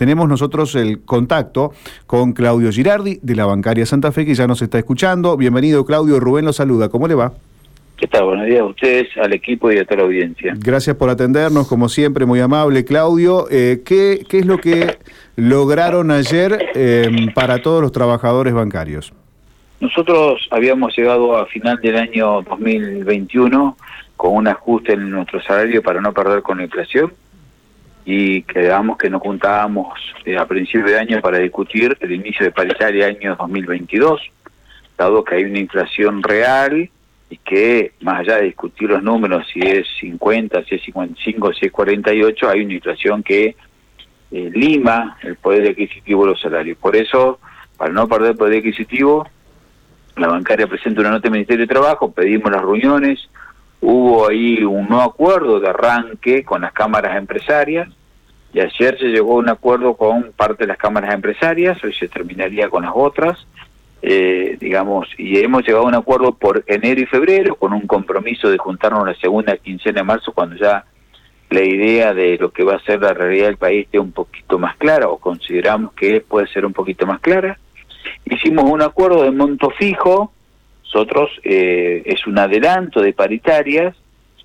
tenemos nosotros el contacto con Claudio Girardi de la Bancaria Santa Fe, que ya nos está escuchando. Bienvenido, Claudio. Rubén lo saluda. ¿Cómo le va? ¿Qué tal? Buenos días a ustedes, al equipo y a toda la audiencia. Gracias por atendernos, como siempre, muy amable, Claudio. Eh, ¿qué, ¿qué, es lo que lograron ayer eh, para todos los trabajadores bancarios? Nosotros habíamos llegado a final del año 2021 con un ajuste en nuestro salario para no perder con la inflación y quedamos que nos juntábamos eh, a principio de año para discutir el inicio de paritaria año 2022, dado que hay una inflación real y que más allá de discutir los números, si es 50, si es 55, si es 48, hay una inflación que eh, lima el poder adquisitivo de los salarios. Por eso, para no perder poder adquisitivo, la bancaria presenta una nota del Ministerio de Trabajo, pedimos las reuniones, hubo ahí un nuevo acuerdo de arranque con las cámaras empresarias, y ayer se llegó a un acuerdo con parte de las cámaras empresarias, hoy se terminaría con las otras, eh, digamos, y hemos llegado a un acuerdo por enero y febrero con un compromiso de juntarnos la segunda quincena de marzo cuando ya la idea de lo que va a ser la realidad del país esté un poquito más clara o consideramos que puede ser un poquito más clara. Hicimos un acuerdo de monto fijo, nosotros eh, es un adelanto de paritarias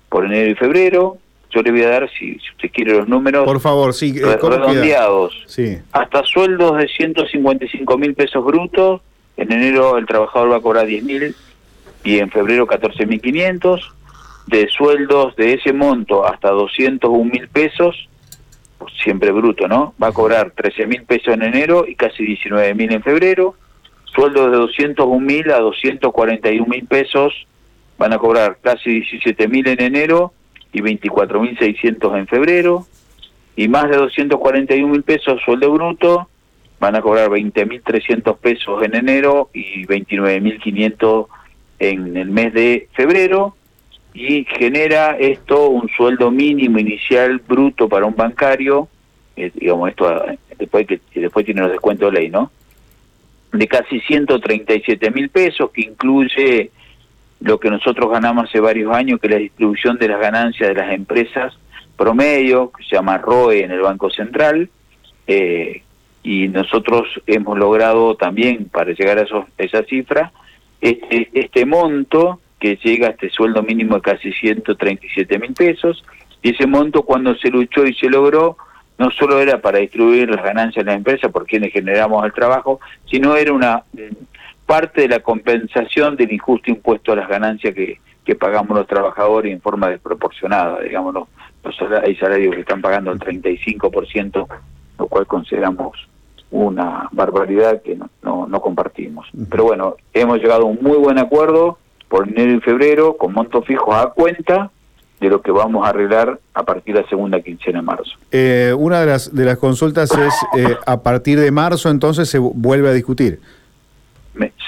por enero y febrero. Yo le voy a dar, si, si usted quiere los números, por favor, sí, eh, redondeados, sí. hasta sueldos de 155 mil pesos brutos en enero el trabajador va a cobrar 10.000 y en febrero 14.500. De sueldos de ese monto hasta 201 mil pesos, pues siempre bruto, ¿no? Va a cobrar 13 mil pesos en enero y casi 19 mil en febrero. Sueldos de 201 mil a 241 mil pesos van a cobrar casi 17 mil en enero y 24 mil 600 en febrero. Y más de 241 mil pesos sueldo bruto van a cobrar 20.300 pesos en enero y 29.500 en el mes de febrero y genera esto un sueldo mínimo inicial bruto para un bancario, eh, digamos esto después que después tiene los descuentos de ley, ¿no? De casi 137 mil pesos, que incluye lo que nosotros ganamos hace varios años, que es la distribución de las ganancias de las empresas promedio, que se llama ROE en el Banco Central, eh, y nosotros hemos logrado también, para llegar a esos, esa cifra, este, este monto que llega a este sueldo mínimo de casi 137 mil pesos, y ese monto cuando se luchó y se logró, no solo era para distribuir las ganancias de la empresa por quienes generamos el trabajo, sino era una parte de la compensación del injusto impuesto a las ganancias que, que pagamos los trabajadores en forma desproporcionada, digamos, los, hay salarios que están pagando el 35%, lo cual consideramos una barbaridad que no, no, compartimos. Pero bueno, hemos llegado a un muy buen acuerdo por enero y febrero con montos fijos a cuenta de lo que vamos a arreglar a partir de la segunda quincena de marzo. Eh, una de las, de las consultas es, eh, a partir de marzo entonces se vuelve a discutir.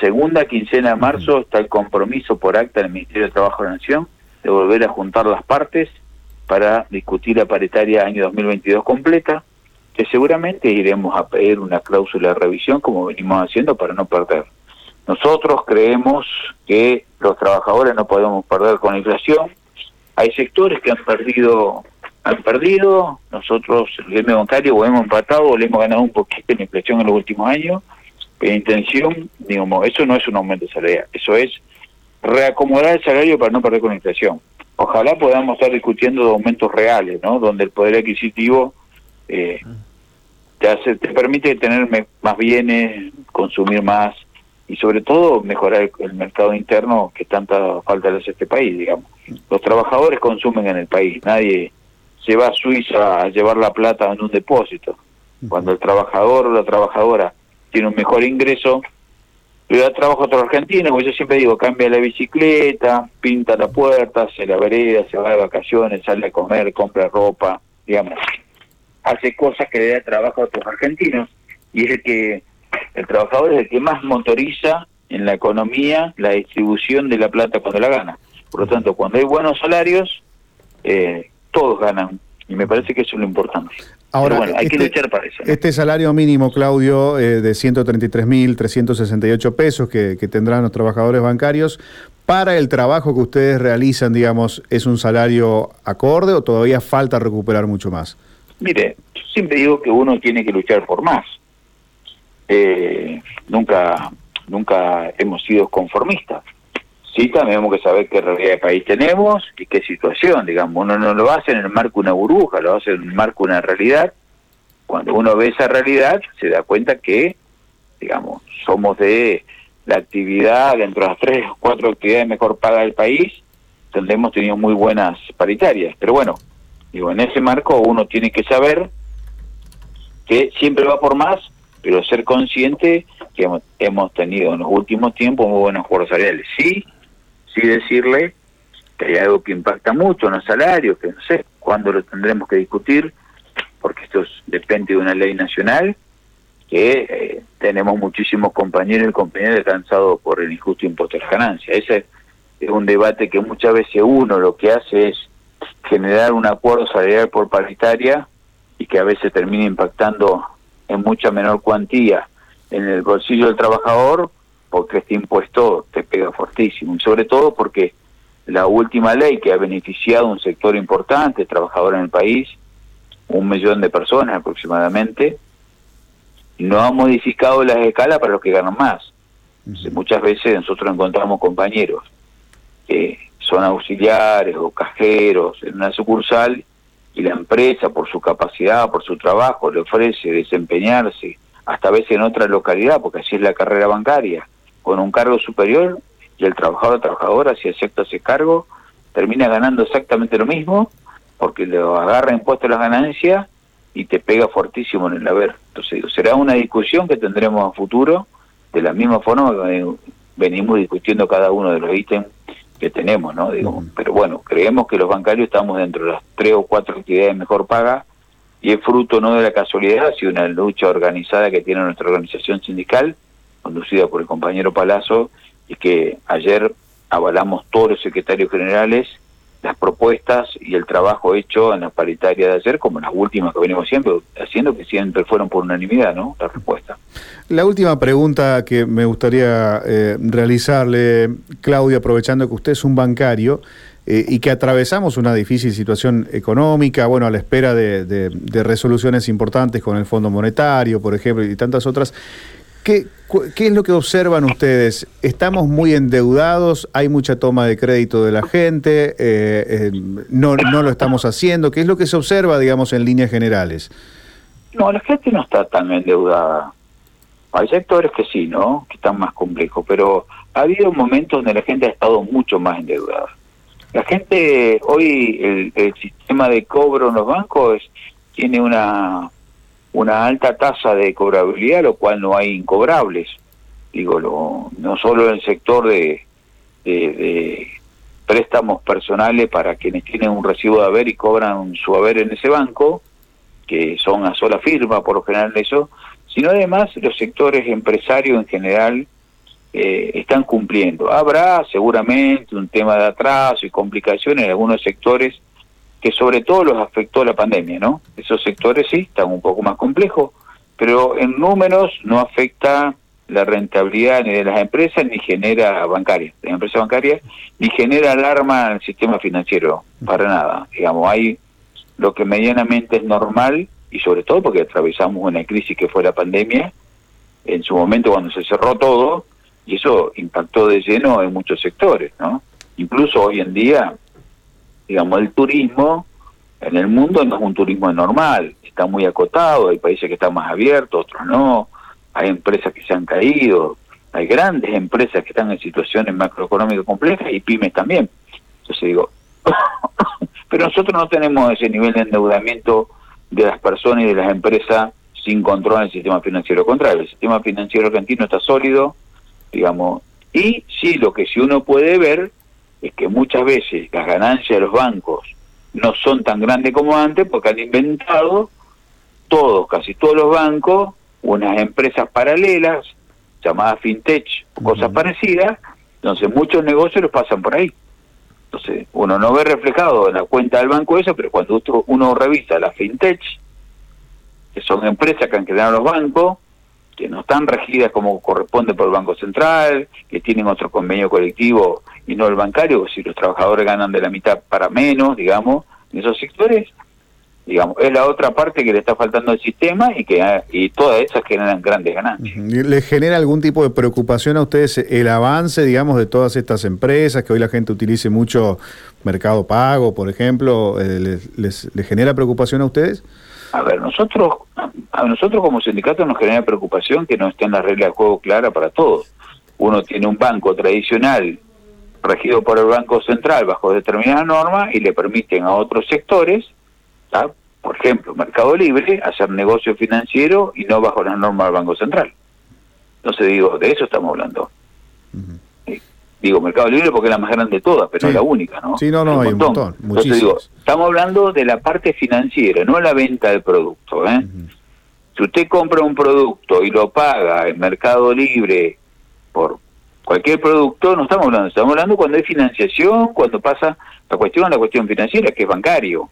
segunda quincena de marzo está el compromiso por acta del Ministerio de Trabajo de la Nación de volver a juntar las partes para discutir la paritaria año 2022 completa que seguramente iremos a pedir una cláusula de revisión como venimos haciendo para no perder. Nosotros creemos que los trabajadores no podemos perder con la inflación. Hay sectores que han perdido, han perdido. Nosotros, el gremio bancario, o hemos empatado o le hemos ganado un poquito en la inflación en los últimos años. Pero intención, digamos, eso no es un aumento de salario, eso es reacomodar el salario para no perder con la inflación. Ojalá podamos estar discutiendo de aumentos reales, ¿no? Donde el poder adquisitivo eh, te, hace, te permite tener más bienes, consumir más y sobre todo mejorar el, mercado interno que tanta falta le hace a este país, digamos. Los trabajadores consumen en el país, nadie se va a Suiza a llevar la plata en un depósito. Cuando el trabajador o la trabajadora tiene un mejor ingreso, le da trabajo a otro argentino, como yo siempre digo, cambia la bicicleta, pinta la puerta, se la vereda, se va de vacaciones, sale a comer, compra ropa, digamos hace cosas que le da trabajo a otros argentinos y es el que el trabajador es el que más motoriza en la economía la distribución de la plata cuando la gana. Por lo tanto, cuando hay buenos salarios, eh, todos ganan y me parece que eso es lo importante. Ahora, bueno, hay que este luchar para eso. Este salario mínimo, Claudio, eh, de 133.368 pesos que, que tendrán los trabajadores bancarios, para el trabajo que ustedes realizan, digamos, ¿es un salario acorde o todavía falta recuperar mucho más? Mire, siempre digo que uno tiene que luchar por más. Eh, nunca, nunca hemos sido conformistas. Sí, también tenemos que saber qué realidad de país tenemos y qué situación, digamos. Uno no lo hace en el marco de una burbuja, lo hace en el marco de una realidad. Cuando uno ve esa realidad, se da cuenta que, digamos, somos de la actividad, dentro de las tres o cuatro actividades mejor paga del país, donde hemos tenido muy buenas paritarias. Pero bueno, digo, en ese marco uno tiene que saber que siempre va por más, pero ser consciente que hemos, tenido en los últimos tiempos muy buenos acuerdos salariales. Sí, sí decirle que hay algo que impacta mucho en los salarios, que no sé cuándo lo tendremos que discutir, porque esto depende de una ley nacional, que eh, tenemos muchísimos compañeros y compañeras cansados por el injusto impuesto a las ganancias. Ese es un debate que muchas veces uno lo que hace es generar un acuerdo salarial por paritaria y que a veces termina impactando en mucha menor cuantía en el bolsillo del trabajador porque este impuesto te pega fortísimo y sobre todo porque la última ley que ha beneficiado a un sector importante, trabajador en el país, un millón de personas aproximadamente, no ha modificado las escalas para los que ganan más. muchas veces nosotros encontramos compañeros que son auxiliares o cajeros en una sucursal y la empresa por su capacidad, por su trabajo, le ofrece desempeñarse hasta a veces en otra localidad, porque así es la carrera bancaria, con un cargo superior y el trabajador o trabajadora, si acepta ese cargo, termina ganando exactamente lo mismo, porque le agarra impuesto las ganancias y te pega fortísimo en el haber. Entonces, será una discusión que tendremos a futuro, de la misma forma que venimos discutiendo cada uno de los ítems que tenemos, ¿no? Digo, Pero bueno, creemos que los bancarios estamos dentro de las tres o cuatro actividades mejor pagas y es fruto no de la casualidad, sino de una lucha organizada que tiene nuestra organización sindical, conducida por el compañero Palazzo, y que ayer avalamos todos los secretarios generales las propuestas y el trabajo hecho en la paritaria de ayer, como las últimas que venimos siempre haciendo, que siempre fueron por unanimidad, ¿no? La respuesta. La última pregunta que me gustaría eh, realizarle, Claudia, aprovechando que usted es un bancario eh, y que atravesamos una difícil situación económica, bueno, a la espera de, resoluciones importantes con el Fondo Monetario, por ejemplo, y tantas otras. ¿Qué, ¿Qué es lo que observan ustedes? ¿Estamos muy endeudados? ¿Hay mucha toma de crédito de la gente? Eh, no, ¿No lo estamos haciendo? ¿Qué es lo que se observa, digamos, en líneas generales? No, la gente no está tan endeudada. Hay sectores que sí, ¿no? Que están más complejos, pero ha habido momentos donde la gente ha estado mucho más endeudada. La gente, hoy el, el sistema de cobro en los bancos tiene una una alta tasa de cobrabilidad, lo cual no hay incobrables. Digo, lo, no solo en el sector de, de, préstamos personales para quienes tienen un recibo de haber y cobran su haber en ese banco, que son a sola firma por lo general eso, sino además los sectores empresarios en general eh, están cumpliendo. Habrá seguramente un tema de atraso y complicaciones en algunos sectores que sobre todo los afectó la pandemia, ¿no? Esos sectores sí están un poco más complejos, pero en números no afecta la rentabilidad ni de las empresas ni genera bancaria, de las empresas bancarias, ni genera alarma el sistema financiero, para nada. Digamos, hay lo que medianamente es normal y sobre todo porque atravesamos una crisis que fue la pandemia, en su momento cuando se cerró todo, y eso impactó de lleno en muchos sectores, ¿no? Incluso hoy en día digamos, el turismo en el mundo no es un turismo normal, está muy acotado, hay países que están más abiertos, otros no, hay empresas que se han caído, hay grandes empresas que están en situaciones macroeconómicas complejas y pymes también. Entonces digo, pero nosotros no tenemos ese nivel de endeudamiento de las personas y de las empresas sin control en el sistema financiero. contrario, el sistema financiero argentino está sólido, digamos, y sí, lo que si uno puede ver es que muchas veces las ganancias de los bancos no son tan grandes como antes porque han inventado todos, casi todos los bancos, unas empresas paralelas llamadas fintech o cosas parecidas, entonces muchos negocios los pasan por ahí. Entonces uno no ve reflejado en la cuenta del banco eso, pero cuando uno revisa las fintech, que son empresas que han creado los bancos, que no están regidas como corresponde por el Banco Central, que tienen otro convenio colectivo y no el bancario, si los trabajadores ganan de la mitad para menos, digamos, en esos sectores, digamos, es la otra parte que le está faltando al sistema y que y todas esas generan grandes ganancias. ¿Le genera algún tipo de preocupación a ustedes el avance, digamos, de todas estas empresas, que hoy la gente utilice mucho Mercado Pago, por ejemplo? Eh, ¿Les, genera preocupación a ustedes? A ver, nosotros, a nosotros como sindicato nos genera preocupación que no estén las reglas de juego claras para todos. Uno tiene un banco tradicional regido por el Banco Central bajo determinada norma y le permiten a otros sectores por ejemplo, Mercado Libre, hacer negocio financiero y no bajo las normas del Banco Central. Entonces digo, de eso estamos hablando. Digo, Mercado Libre porque es la más grande de todas, pero no es la única, ¿no? Sí, no, no, hay un montón. Entonces digo, estamos hablando de la parte financiera, no la venta del producto. ¿eh? Si usted compra un producto y lo paga en Mercado Libre por cualquier producto, no estamos hablando, estamos hablando cuando hay financiación, cuando pasa la cuestión, la cuestión financiera, que es bancario.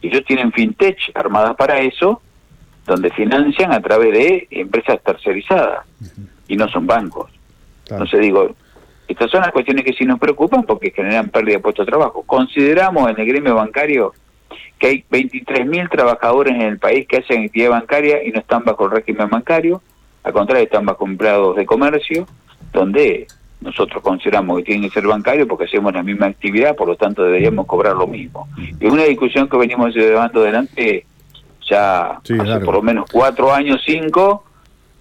Y ellos tienen fintech armadas para eso, donde financian a través de empresas tercerizadas y no son bancos. Entonces digo, estas son las cuestiones que sí nos preocupan porque generan pérdida de puestos de trabajo. Consideramos en el gremio bancario que hay 23.000 trabajadores en el país que hacen actividad bancaria y no están bajo el régimen bancario, al contrario, están bajo empleados de comercio, donde nosotros consideramos que tienen que ser bancarios porque hacemos la misma actividad, por lo tanto deberíamos cobrar lo mismo. Y una discusión que venimos llevando adelante ya hace por lo menos cuatro años, cinco,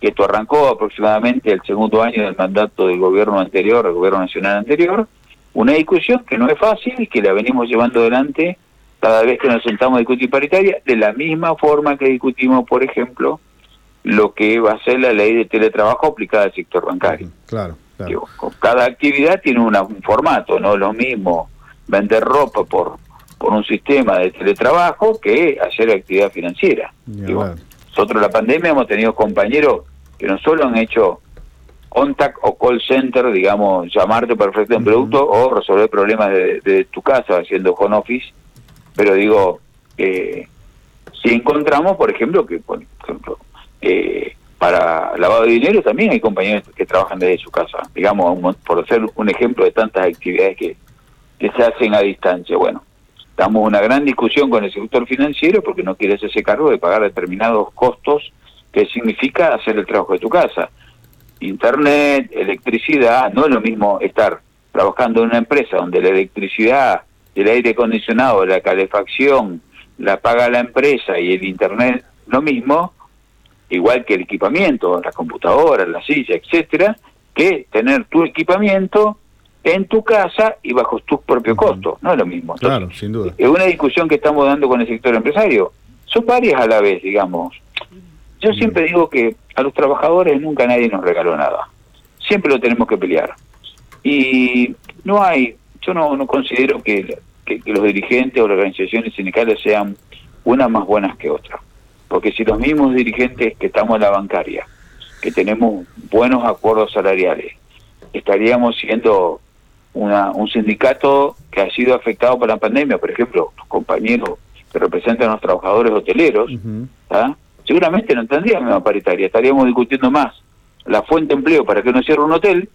que esto arrancó aproximadamente el segundo año del mandato del gobierno anterior, el gobierno nacional anterior, una discusión que no es fácil y que la venimos llevando adelante cada vez que nos sentamos a discutir paritaria, de la misma forma que discutimos, por ejemplo, lo que va a ser la ley de teletrabajo aplicada al sector bancario. Claro cada actividad tiene un formato, no es lo mismo vender ropa por, por un sistema de teletrabajo que hacer actividad financiera. nosotros en la pandemia hemos tenido compañeros que no solo han hecho contact o call center, digamos, llamarte para ofrecer un producto o resolver problemas de, tu casa haciendo home office, pero digo, eh, si encontramos, por ejemplo, que por ejemplo, eh, para lavado de dinero también hay compañeros que trabajan desde su casa, digamos, por hacer un ejemplo de tantas actividades que, que se hacen a distancia. Bueno, en una gran discusión con el sector financiero porque no quiere hacerse cargo de pagar determinados costos que significa hacer el trabajo de tu casa. Internet, electricidad, no es lo mismo estar trabajando en una empresa donde la electricidad, el aire acondicionado, la calefacción, la paga la empresa y el internet lo mismo, igual que el equipamiento, la computadora, la silla, etcétera, que tener tu equipamiento en tu casa y bajo tus propios costos. No es lo mismo. claro, sin duda. Es una discusión que estamos dando con el sector empresario. Son varias a la vez, digamos. Yo siempre digo que a los trabajadores nunca nadie nos regaló nada. Siempre lo tenemos que pelear. Y no hay, yo no, no considero que, que, que los dirigentes o las organizaciones sindicales sean unas más buenas que otras. Porque si los mismos dirigentes que estamos en la bancaria, que tenemos buenos acuerdos salariales, estaríamos siendo una, un sindicato que ha sido afectado por la pandemia, por ejemplo, los compañeros que representan a los trabajadores hoteleros, seguramente no tendríamos misma paritaria, estaríamos discutiendo más la fuente de empleo para que uno cierre un hotel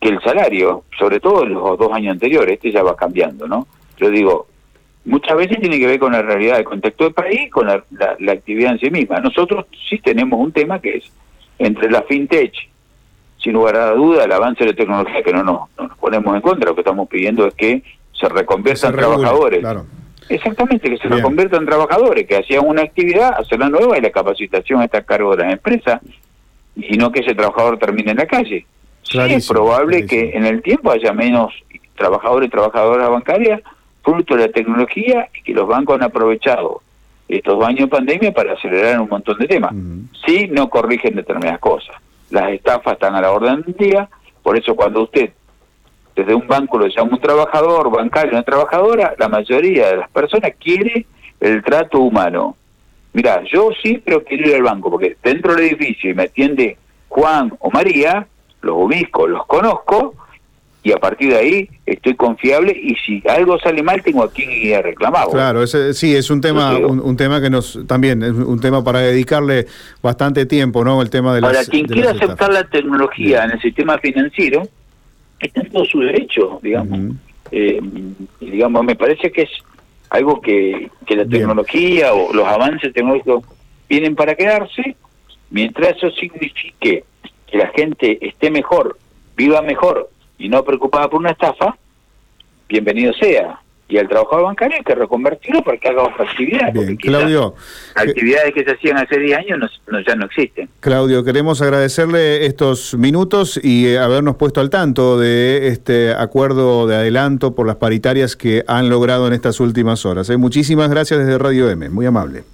que el salario, sobre todo en los dos años anteriores, este ya va cambiando, ¿no? Yo digo, muchas veces tiene que ver con la realidad del contexto del país, con la, actividad en sí misma. Nosotros sí tenemos un tema que es entre la fintech, sin lugar a duda, el avance de la tecnología, que no nos, nos ponemos en contra, lo que estamos pidiendo es que se reconviertan trabajadores. Exactamente, que se reconviertan trabajadores, que hacían una actividad, la nueva y la capacitación está a cargo de las empresas, y no que ese trabajador termine en la calle. sí es probable que en el tiempo haya menos trabajadores y trabajadoras bancarias fruto de la tecnología y que los bancos han aprovechado estos dos años de pandemia para acelerar un montón de temas. Sí, no corrigen determinadas cosas. Las estafas están a la orden del día, por eso cuando usted desde un banco lo llama un trabajador, bancario, una trabajadora, la mayoría de las personas quiere el trato humano. Mira, yo sí, pero quiero ir al banco, porque dentro del edificio y me atiende Juan o María, los ubico, los conozco, y a partir de ahí estoy confiable y si algo sale mal tengo a quien ir a reclamar. Claro, ese, sí, es un tema un, tema que nos también es un tema para dedicarle bastante tiempo, ¿no? El tema de la Ahora, quien quiera aceptar la tecnología en el sistema financiero está en todo su derecho, digamos. Eh, digamos, me parece que es algo que, que la tecnología o los avances tecnológicos vienen para quedarse, mientras eso signifique que la gente esté mejor, viva mejor y no preocupada por una estafa, bienvenido sea y al trabajador bancario hay que reconvertirlo para que haga otra actividad. Bien, Claudio. Actividades que se hacían hace 10 años no, ya no existen. Claudio, queremos agradecerle estos minutos y eh, habernos puesto al tanto de este acuerdo de adelanto por las paritarias que han logrado en estas últimas horas. ¿eh? Muchísimas gracias desde Radio M, muy amable.